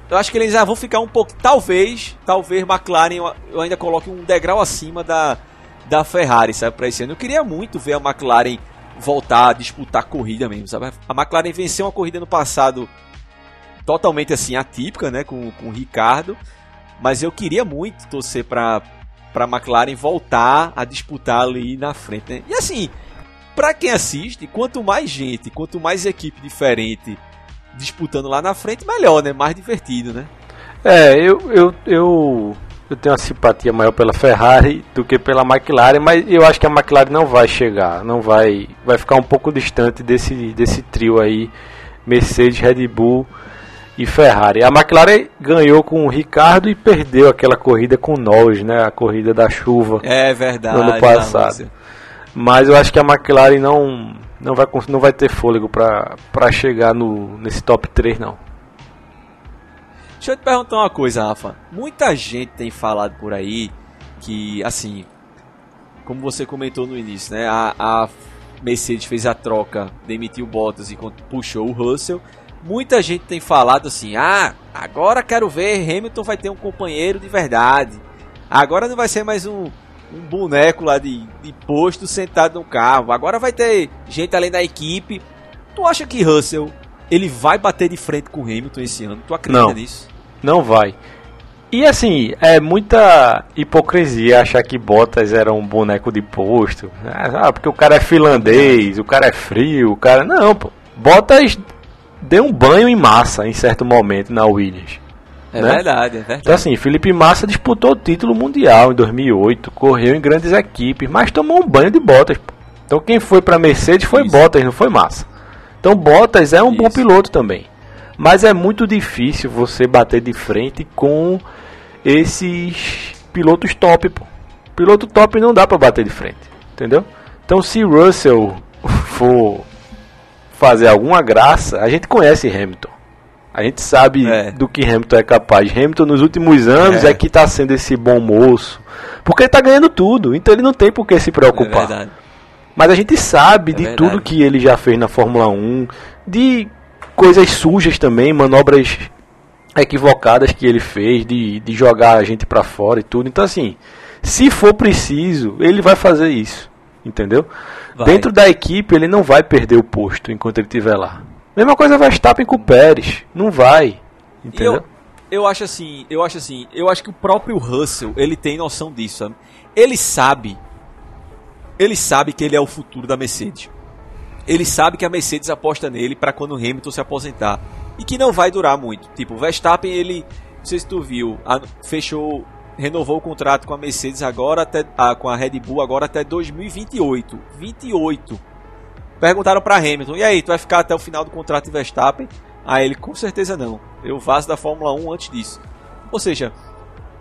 eu acho que eles já vão ficar um pouco. Talvez, talvez McLaren eu ainda coloque um degrau acima da, da Ferrari, sabe, para esse ano. Eu queria muito ver a McLaren voltar a disputar corrida mesmo, sabe? A McLaren venceu uma corrida no passado totalmente assim atípica, né, com, com o Ricardo, mas eu queria muito torcer para para McLaren voltar a disputar ali na frente, né? E assim, para quem assiste, quanto mais gente, quanto mais equipe diferente disputando lá na frente, melhor, né? Mais divertido, né? É, eu, eu, eu, eu tenho uma simpatia maior pela Ferrari do que pela McLaren, mas eu acho que a McLaren não vai chegar, não vai, vai ficar um pouco distante desse, desse trio aí, Mercedes, Red Bull e Ferrari. A McLaren ganhou com o Ricardo e perdeu aquela corrida com nós, né? A corrida da chuva. É verdade. No ano passado. Mas eu acho que a McLaren não, não, vai, não vai ter fôlego para chegar no, nesse top 3, não. Deixa eu te perguntar uma coisa, Rafa. Muita gente tem falado por aí que, assim, como você comentou no início, né? A, a Mercedes fez a troca, demitiu Bottas e puxou o Russell. Muita gente tem falado assim: ah, agora quero ver Hamilton vai ter um companheiro de verdade. Agora não vai ser mais um, um boneco lá de, de posto sentado no carro. Agora vai ter gente além da equipe. Tu acha que Russell ele vai bater de frente com o Hamilton esse ano? Tu acredita não, nisso? Não vai. E assim, é muita hipocrisia achar que Bottas era um boneco de posto. Ah, porque o cara é finlandês, o cara é frio, o cara. Não, pô. Bottas deu um banho em massa em certo momento na Williams. É né? verdade, é verdade. Então, assim, Felipe Massa disputou o título mundial em 2008, correu em grandes equipes, mas tomou um banho de Bottas. Então, quem foi para Mercedes foi Isso. Bottas, não foi Massa. Então, Bottas é um Isso. bom piloto também. Mas é muito difícil você bater de frente com esses pilotos top, pô. Piloto top não dá para bater de frente, entendeu? Então se Russell for fazer alguma graça, a gente conhece Hamilton. A gente sabe é. do que Hamilton é capaz. Hamilton nos últimos anos é, é que está sendo esse bom moço. Porque ele está ganhando tudo, então ele não tem por que se preocupar. É Mas a gente sabe é de tudo que ele já fez na Fórmula 1, de coisas sujas também, manobras equivocadas que ele fez, de, de jogar a gente para fora e tudo. Então, assim, se for preciso, ele vai fazer isso. Entendeu? Vai. Dentro da equipe, ele não vai perder o posto enquanto ele estiver lá. Mesma coisa Verstappen com o Pérez. Não vai. Entendeu? Eu, eu acho assim, eu acho assim, eu acho que o próprio Russell, ele tem noção disso, sabe? Ele sabe. Ele sabe que ele é o futuro da Mercedes. Ele sabe que a Mercedes aposta nele para quando o Hamilton se aposentar. E que não vai durar muito. Tipo, o Verstappen, ele. Não sei se tu viu, fechou renovou o contrato com a Mercedes agora até ah, com a Red Bull agora até 2028. 28. Perguntaram para Hamilton: "E aí, tu vai ficar até o final do contrato de Verstappen?" Aí ele: "Com certeza não. Eu vazo da Fórmula 1 antes disso." Ou seja,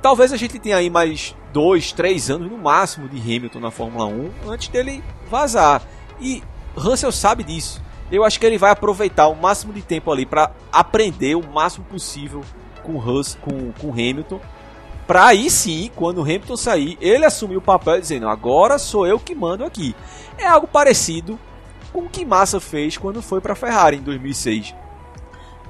talvez a gente tenha aí mais dois, três anos no máximo de Hamilton na Fórmula 1 antes dele vazar. E Russell sabe disso. Eu acho que ele vai aproveitar o máximo de tempo ali para aprender o máximo possível com Russell, com, com Hamilton Pra aí sim, quando o Hamilton sair, ele assumir o papel dizendo: agora sou eu que mando aqui. É algo parecido com o que Massa fez quando foi para Ferrari em 2006.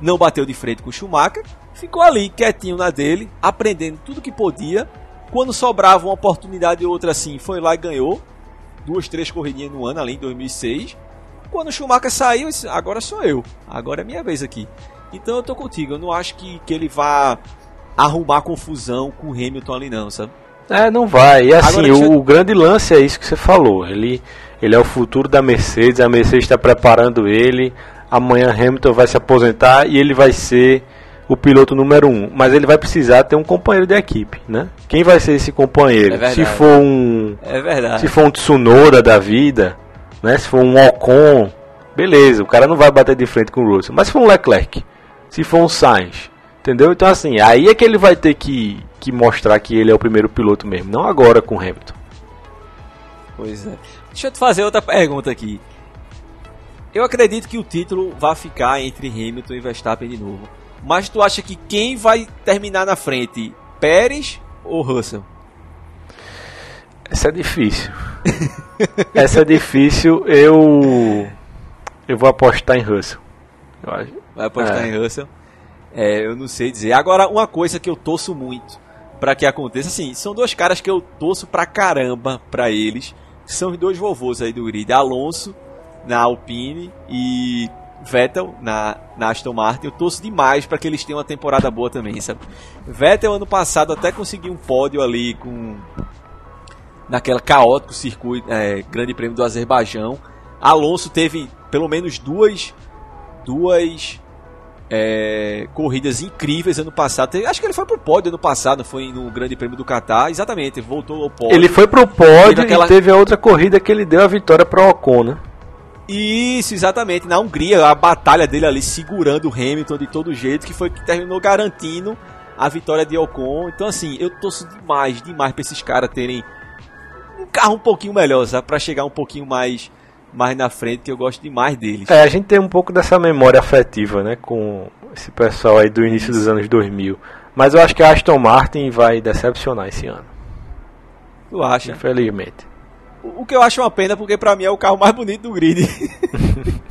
Não bateu de frente com Schumacher, ficou ali quietinho na dele, aprendendo tudo que podia. Quando sobrava uma oportunidade ou outra assim, foi lá e ganhou. Duas, três corridinhas no ano, ali em 2006. Quando o Schumacher saiu, disse, agora sou eu. Agora é minha vez aqui. Então eu tô contigo. Eu não acho que, que ele vá arrumar confusão com o Hamilton ali não, sabe? É, não vai. E assim, Agora, o, o, grande lance é isso que você falou. Ele, ele é o futuro da Mercedes, a Mercedes está preparando ele. Amanhã Hamilton vai se aposentar e ele vai ser o piloto número um. Mas ele vai precisar ter um companheiro de equipe, né? Quem vai ser esse companheiro? É se for um. É verdade. Se for um Tsunoda da vida, né? Se for um Ocon, beleza, o cara não vai bater de frente com o Russell. Mas se for um Leclerc, se for um Sainz, Entendeu? Então, assim, aí é que ele vai ter que, que mostrar que ele é o primeiro piloto mesmo, não agora com Hamilton. Pois é. Deixa eu te fazer outra pergunta aqui. Eu acredito que o título vai ficar entre Hamilton e Verstappen de novo. Mas tu acha que quem vai terminar na frente? Pérez ou Russell? Essa é difícil. Essa é difícil. Eu eu vou apostar em Russell. Vai apostar é. em Russell? É, eu não sei dizer. Agora, uma coisa que eu torço muito para que aconteça, assim, são dois caras que eu torço pra caramba pra eles. São os dois vovôs aí do grid, Alonso na Alpine e Vettel na, na Aston Martin. Eu torço demais para que eles tenham uma temporada boa também, sabe? Vettel ano passado até conseguiu um pódio ali com naquela caótico circuito, é, Grande Prêmio do Azerbaijão. Alonso teve pelo menos duas duas é, corridas incríveis ano passado. Acho que ele foi pro pódio ano passado, foi no Grande Prêmio do Catar. Exatamente, voltou ao pódio. Ele foi pro pódio teve aquela... e teve a outra corrida que ele deu a vitória para o Ocon, né? Isso, exatamente. Na Hungria, a batalha dele ali segurando o Hamilton de todo jeito, que foi que terminou garantindo a vitória de Ocon. Então, assim, eu torço demais, demais pra esses caras terem um carro um pouquinho melhor, sabe? Pra chegar um pouquinho mais mais na frente, que eu gosto demais deles. É, a gente tem um pouco dessa memória afetiva, né, com esse pessoal aí do início dos anos 2000. Mas eu acho que a Aston Martin vai decepcionar esse ano. Tu acha? Infelizmente. O, que eu acho uma pena, porque pra mim é o carro mais bonito do grid.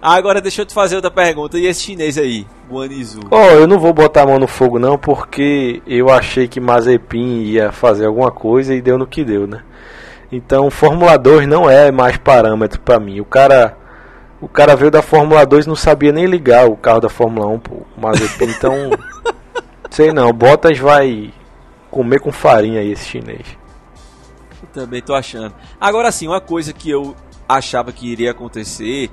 Agora deixa eu te fazer outra pergunta. E esse chinês aí, Guanizu? Oh, eu não vou botar a mão no fogo não, porque eu achei que Mazepin ia fazer alguma coisa e deu no que deu, né? Então, Fórmula 2 não é mais parâmetro para mim. O cara o cara veio da Fórmula 2 e não sabia nem ligar o carro da Fórmula 1 pro Mazepin. Então, sei não, Bottas vai comer com farinha aí esse chinês. Eu também tô achando. Agora sim, uma coisa que eu achava que iria acontecer,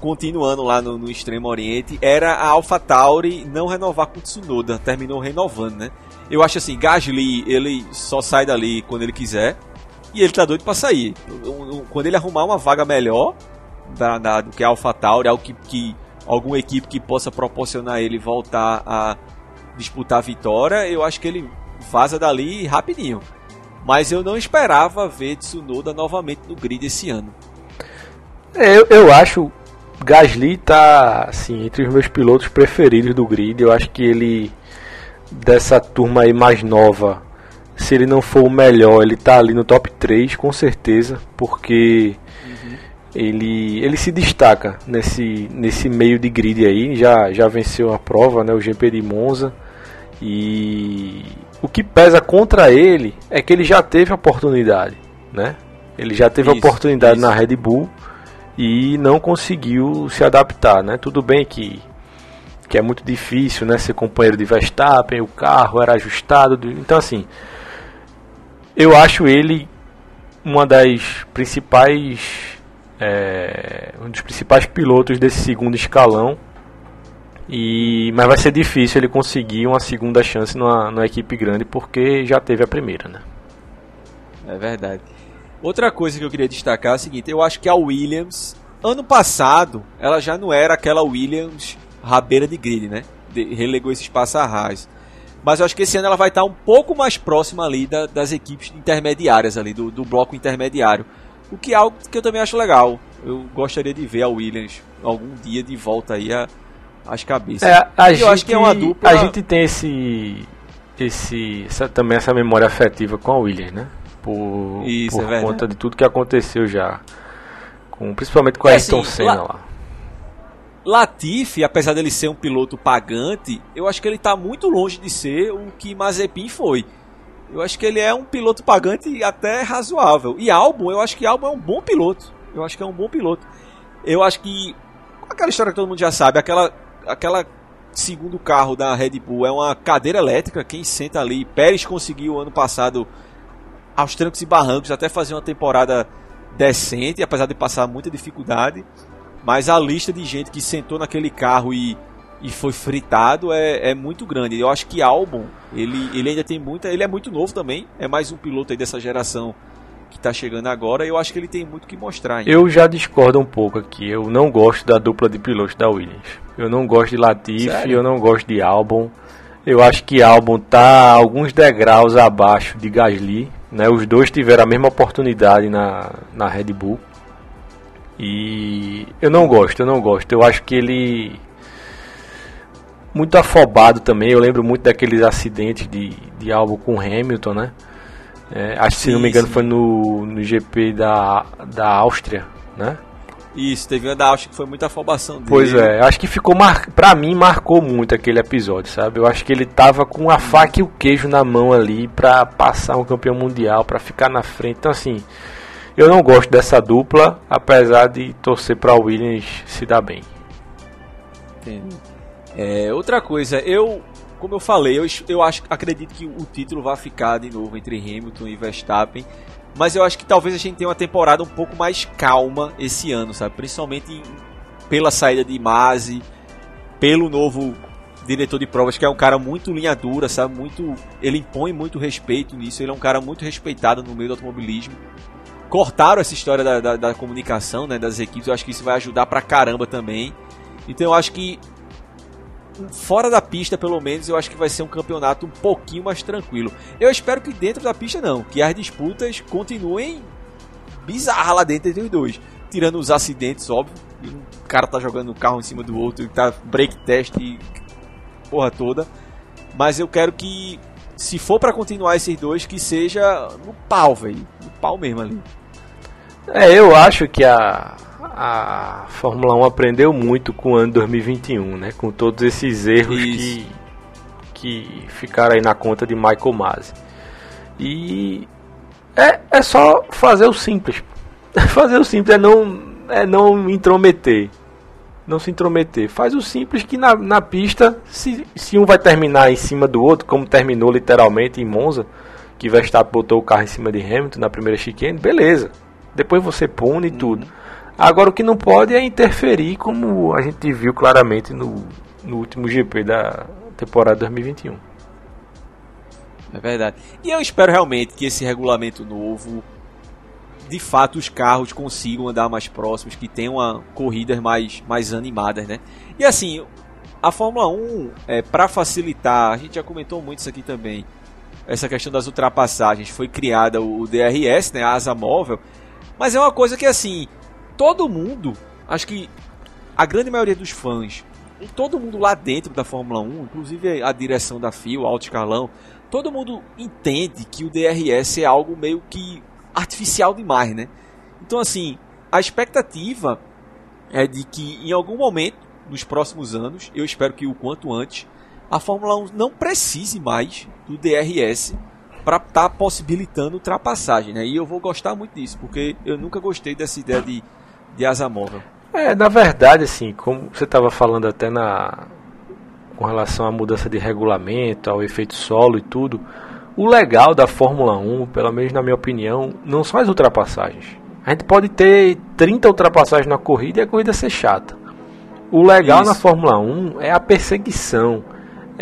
continuando lá no, no Extremo Oriente, era a AlphaTauri não renovar com o Tsunoda. Terminou renovando, né? Eu acho assim, Gasly, ele só sai dali quando ele quiser e ele tá doido para sair. Quando ele arrumar uma vaga melhor da, da, do que a AlphaTauri, algo que, que alguma equipe que possa proporcionar ele voltar a disputar a vitória, eu acho que ele vaza dali rapidinho. Mas eu não esperava ver Tsunoda novamente no grid esse ano. É, eu, eu acho Gasly tá assim, entre os meus pilotos preferidos do grid. Eu acho que ele dessa turma aí mais nova, se ele não for o melhor, ele tá ali no top 3 com certeza, porque uhum. ele, ele se destaca nesse, nesse meio de grid aí, já, já venceu a prova, né, o GP de Monza. E o que pesa contra ele é que ele já teve oportunidade, né? Ele já teve isso, oportunidade isso. na Red Bull e não conseguiu se adaptar, né? Tudo bem que que é muito difícil, né, ser companheiro de Verstappen, o carro era ajustado, então assim, eu acho ele uma das principais é, um dos principais pilotos desse segundo escalão e mas vai ser difícil ele conseguir uma segunda chance numa, numa equipe grande porque já teve a primeira, né? É verdade. Outra coisa que eu queria destacar é o seguinte: eu acho que a Williams, ano passado, ela já não era aquela Williams rabeira de grid, né? De, relegou esse espaço a Haas. Mas eu acho que esse ano ela vai estar um pouco mais próxima ali da, das equipes intermediárias ali, do, do bloco intermediário. O que é algo que eu também acho legal. Eu gostaria de ver a Williams algum dia de volta aí a, às cabeças. É, a eu gente, acho que é uma dupla. A gente tem esse. esse essa, também essa memória afetiva com a Williams, né? por, Isso, por é conta de tudo que aconteceu já. Com, principalmente com a é, Ayrton assim, Senna lá. Latifi, apesar dele ser um piloto pagante, eu acho que ele está muito longe de ser o que Mazepin foi. Eu acho que ele é um piloto pagante até razoável. E Albon, eu acho que Albon é um bom piloto. Eu acho que é um bom piloto. Eu acho que aquela história que todo mundo já sabe, aquela aquela segundo carro da Red Bull é uma cadeira elétrica, quem senta ali, Pérez conseguiu ano passado aos trancos e barrancos, até fazer uma temporada decente, apesar de passar muita dificuldade. Mas a lista de gente que sentou naquele carro e, e foi fritado é, é muito grande. Eu acho que Albon, ele, ele ainda tem muita. Ele é muito novo também, é mais um piloto aí dessa geração que está chegando agora. Eu acho que ele tem muito que mostrar. Ainda. Eu já discordo um pouco aqui. Eu não gosto da dupla de pilotos da Williams. Eu não gosto de Latifi, Sério? eu não gosto de Albon. Eu acho que Albon tá alguns degraus abaixo de Gasly. Né? Os dois tiveram a mesma oportunidade na, na Red Bull. E eu não gosto, eu não gosto. Eu acho que ele. Muito afobado também. Eu lembro muito daqueles acidentes de, de Albon com Hamilton, né? É, acho que se não me engano foi no, no GP da, da Áustria, né? Isso, teve uma da Áustria que foi muita afobação dele. Pois é, acho que ficou mar... pra mim marcou muito aquele episódio, sabe? Eu acho que ele tava com a faca e o queijo na mão ali pra passar um campeão mundial, pra ficar na frente. Então assim, eu não gosto dessa dupla, apesar de torcer pra Williams se dar bem. Entendi. É, outra coisa, eu, como eu falei, eu, eu acho, acredito que o título vai ficar de novo entre Hamilton e Verstappen. Mas eu acho que talvez a gente tenha uma temporada um pouco mais calma esse ano, sabe? Principalmente pela saída de Masi, pelo novo diretor de provas, que é um cara muito linha dura, sabe? Muito, ele impõe muito respeito nisso, ele é um cara muito respeitado no meio do automobilismo. Cortaram essa história da, da, da comunicação, né, das equipes, eu acho que isso vai ajudar pra caramba também. Então eu acho que fora da pista, pelo menos, eu acho que vai ser um campeonato um pouquinho mais tranquilo. Eu espero que dentro da pista não, que as disputas continuem bizarras lá dentro entre os dois. Tirando os acidentes, óbvio. Um cara tá jogando um carro em cima do outro, tá break test e porra toda. Mas eu quero que, se for para continuar esses dois, que seja no pau, velho. No pau mesmo ali. É, eu acho que a, a Fórmula 1 aprendeu muito com o ano 2021, né? Com todos esses erros que, que ficaram aí na conta de Michael Masi. E é, é só fazer o simples. fazer o simples é não, é não intrometer. Não se intrometer. Faz o simples que na, na pista, se, se um vai terminar em cima do outro, como terminou literalmente em Monza, que Verstappen botou o carro em cima de Hamilton na primeira chicane, beleza. Depois você pune e uhum. tudo. Agora o que não pode é interferir, como a gente viu claramente no, no último GP da temporada 2021. É verdade. E eu espero realmente que esse regulamento novo, de fato, os carros consigam andar mais próximos, que tenham corridas mais, mais animadas, né? E assim, a Fórmula 1, é, para facilitar, a gente já comentou muito isso aqui também, essa questão das ultrapassagens, foi criada o DRS, né, a asa móvel, mas é uma coisa que assim, todo mundo, acho que a grande maioria dos fãs, e todo mundo lá dentro da Fórmula 1, inclusive a direção da FIA, o alto escalão, todo mundo entende que o DRS é algo meio que artificial demais, né? Então assim, a expectativa é de que em algum momento nos próximos anos, eu espero que o quanto antes, a Fórmula 1 não precise mais do DRS para estar tá possibilitando ultrapassagem, né? E eu vou gostar muito disso, porque eu nunca gostei dessa ideia de, de asa móvel. É, na verdade, assim, como você estava falando até na com relação à mudança de regulamento, ao efeito solo e tudo, o legal da Fórmula 1, pelo menos na minha opinião, não são as ultrapassagens. A gente pode ter 30 ultrapassagens na corrida e a corrida ser chata. O legal Isso. na Fórmula 1 é a perseguição.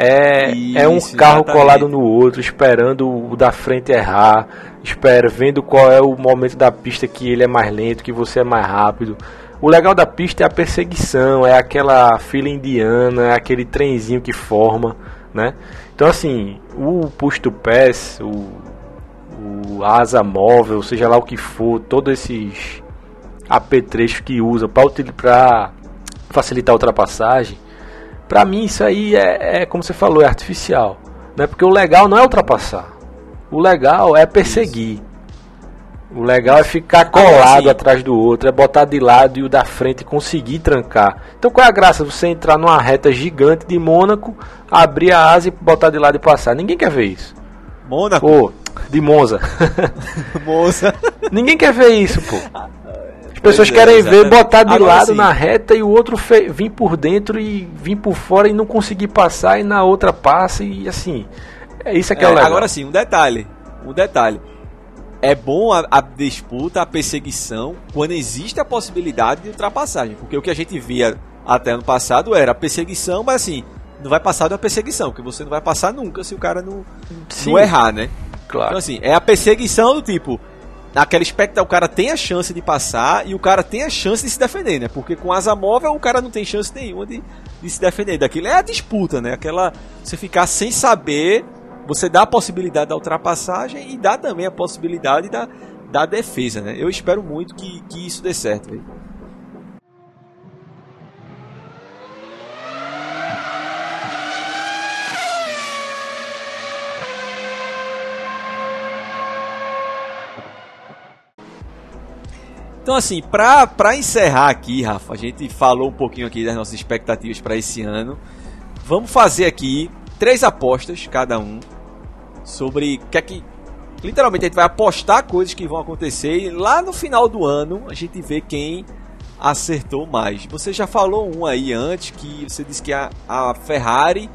É, Isso, é um carro exatamente. colado no outro, esperando o da frente errar, espera, vendo qual é o momento da pista que ele é mais lento, que você é mais rápido. O legal da pista é a perseguição, é aquela fila indiana, é aquele trenzinho que forma, né? Então assim, o push to pass, o, o asa móvel, seja lá o que for, todos esses apetrechos que usa para facilitar a ultrapassagem, para mim isso aí é, é, como você falou, é artificial. Né? Porque o legal não é ultrapassar. O legal é perseguir. Isso. O legal é ficar colado assim, atrás do outro, é botar de lado e o da frente conseguir trancar. Então qual é a graça? Você entrar numa reta gigante de Mônaco, abrir a asa e botar de lado e passar. Ninguém quer ver isso. Mônaco? Pô, de Monza. Monza. Ninguém quer ver isso, pô. As pessoas é, querem ver botar de Agora, lado sim. na reta e o outro vir por dentro e vir por fora e não conseguir passar e na outra passa e assim. É isso que é, é legal. Agora sim, um detalhe. Um detalhe. É bom a, a, disputa, a perseguição, quando existe a possibilidade de ultrapassagem. Porque o que a gente via até ano passado era a perseguição, mas assim, não vai passar da perseguição, porque você não vai passar nunca se o cara não, não errar, né? Claro. Então assim, é a perseguição do tipo, naquela expectativa, o cara tem a chance de passar e o cara tem a chance de se defender, né? Porque com asa móvel o cara não tem chance nenhuma de, de se defender. Daquilo é a disputa, né? Aquela. Você ficar sem saber, você dá a possibilidade da ultrapassagem e dá também a possibilidade da, da defesa, né? Eu espero muito que, que isso dê certo. Então, assim, pra, pra encerrar aqui, Rafa, a gente falou um pouquinho aqui das nossas expectativas para esse ano. Vamos fazer aqui três apostas, cada um, sobre o que é que. Literalmente, a gente vai apostar coisas que vão acontecer e lá no final do ano a gente vê quem acertou mais. Você já falou um aí antes que você disse que a, a Ferrari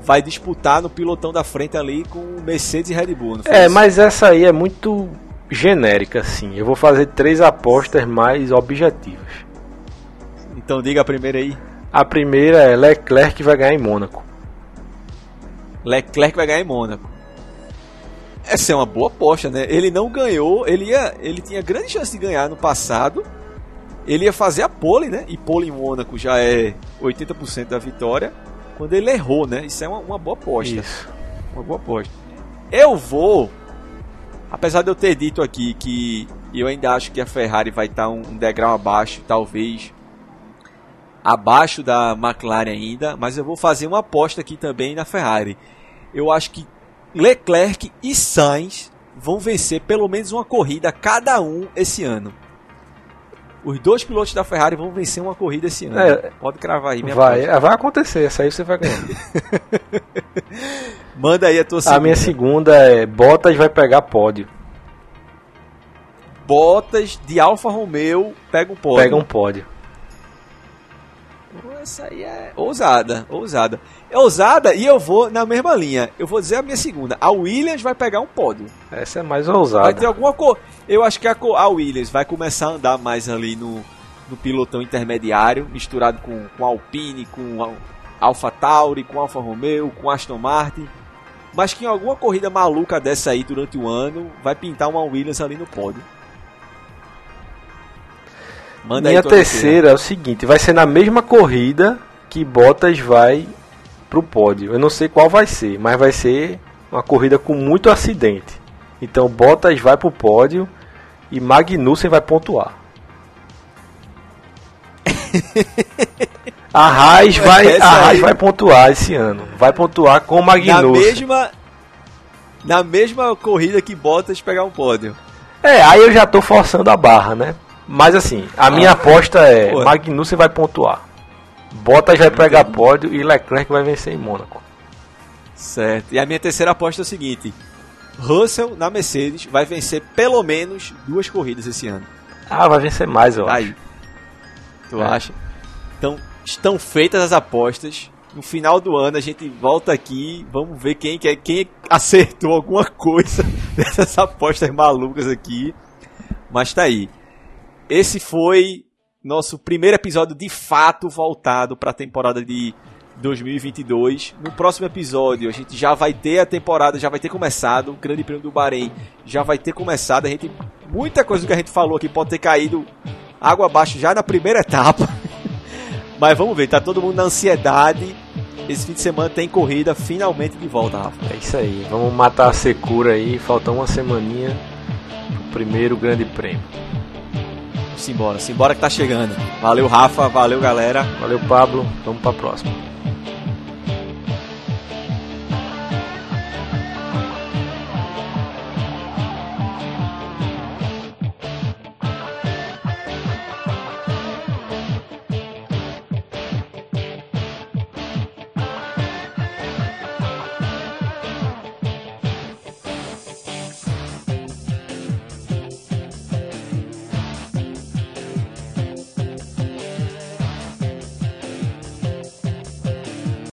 vai disputar no pilotão da frente ali com Mercedes e Red Bull. é, isso? mas essa aí é muito genérica, sim. Eu vou fazer três apostas mais objetivas. Então diga a primeira aí. A primeira é Leclerc vai ganhar em Mônaco. Leclerc vai ganhar em Mônaco. Essa é uma boa aposta, né? Ele não ganhou, ele ia, ele tinha grande chance de ganhar no passado. Ele ia fazer a pole, né? E pole em Mônaco já é 80% da vitória. Quando ele errou, né? Isso é uma, uma boa aposta. Isso. Uma boa aposta. Eu vou Apesar de eu ter dito aqui que eu ainda acho que a Ferrari vai estar um degrau abaixo, talvez abaixo da McLaren ainda, mas eu vou fazer uma aposta aqui também na Ferrari. Eu acho que Leclerc e Sainz vão vencer pelo menos uma corrida cada um esse ano. Os dois pilotos da Ferrari vão vencer uma corrida esse ano. É, Pode cravar aí, minha Vai, aposta. vai acontecer, essa aí você vai ganhar. Manda aí a tua segunda. A minha segunda é Bottas vai pegar pódio. Bottas de Alfa Romeo pega um pódio. Pega um pódio. Essa aí é ousada, ousada. É ousada e eu vou na mesma linha. Eu vou dizer a minha segunda. A Williams vai pegar um pódio. Essa é mais ousada. Vai ter alguma cor. Eu acho que a, a Williams vai começar a andar mais ali no, no pilotão intermediário, misturado com, com Alpine, com Alfa Tauri, com Alfa Romeo, com Aston Martin mas que em alguma corrida maluca dessa aí durante o ano vai pintar uma Williams ali no pódio. Manda Minha terceira é o seguinte, vai ser na mesma corrida que Bottas vai pro pódio. Eu não sei qual vai ser, mas vai ser uma corrida com muito acidente. Então Bottas vai pro pódio e Magnussen vai pontuar. A Raiz vai, a Raiz vai pontuar esse ano. Vai pontuar com o Magnussen. Na mesma, na mesma corrida que Bottas pegar um pódio. É, aí eu já tô forçando a barra, né? Mas assim, a minha ah, aposta é Pô. Magnussen vai pontuar. Bottas vai pegar pódio e Leclerc vai vencer em Mônaco. Certo. E a minha terceira aposta é o seguinte: Russell na Mercedes vai vencer pelo menos duas corridas esse ano. Ah, vai vencer mais, eu Aí. acho. Tu é. acha? Então, estão feitas as apostas. No final do ano a gente volta aqui, vamos ver quem, quem acertou alguma coisa dessas apostas malucas aqui. Mas tá aí. Esse foi nosso primeiro episódio de fato voltado para a temporada de 2022. No próximo episódio a gente já vai ter a temporada, já vai ter começado, o Grande Prêmio do Bahrein já vai ter começado. A gente muita coisa que a gente falou aqui pode ter caído água abaixo já na primeira etapa. Mas vamos ver, tá todo mundo na ansiedade. Esse fim de semana tem corrida finalmente de volta, Rafa. É isso aí, vamos matar a secura aí, falta uma semaninha pro primeiro grande prêmio. Simbora, simbora que tá chegando. Valeu, Rafa, valeu, galera. Valeu, Pablo, vamos pra próxima.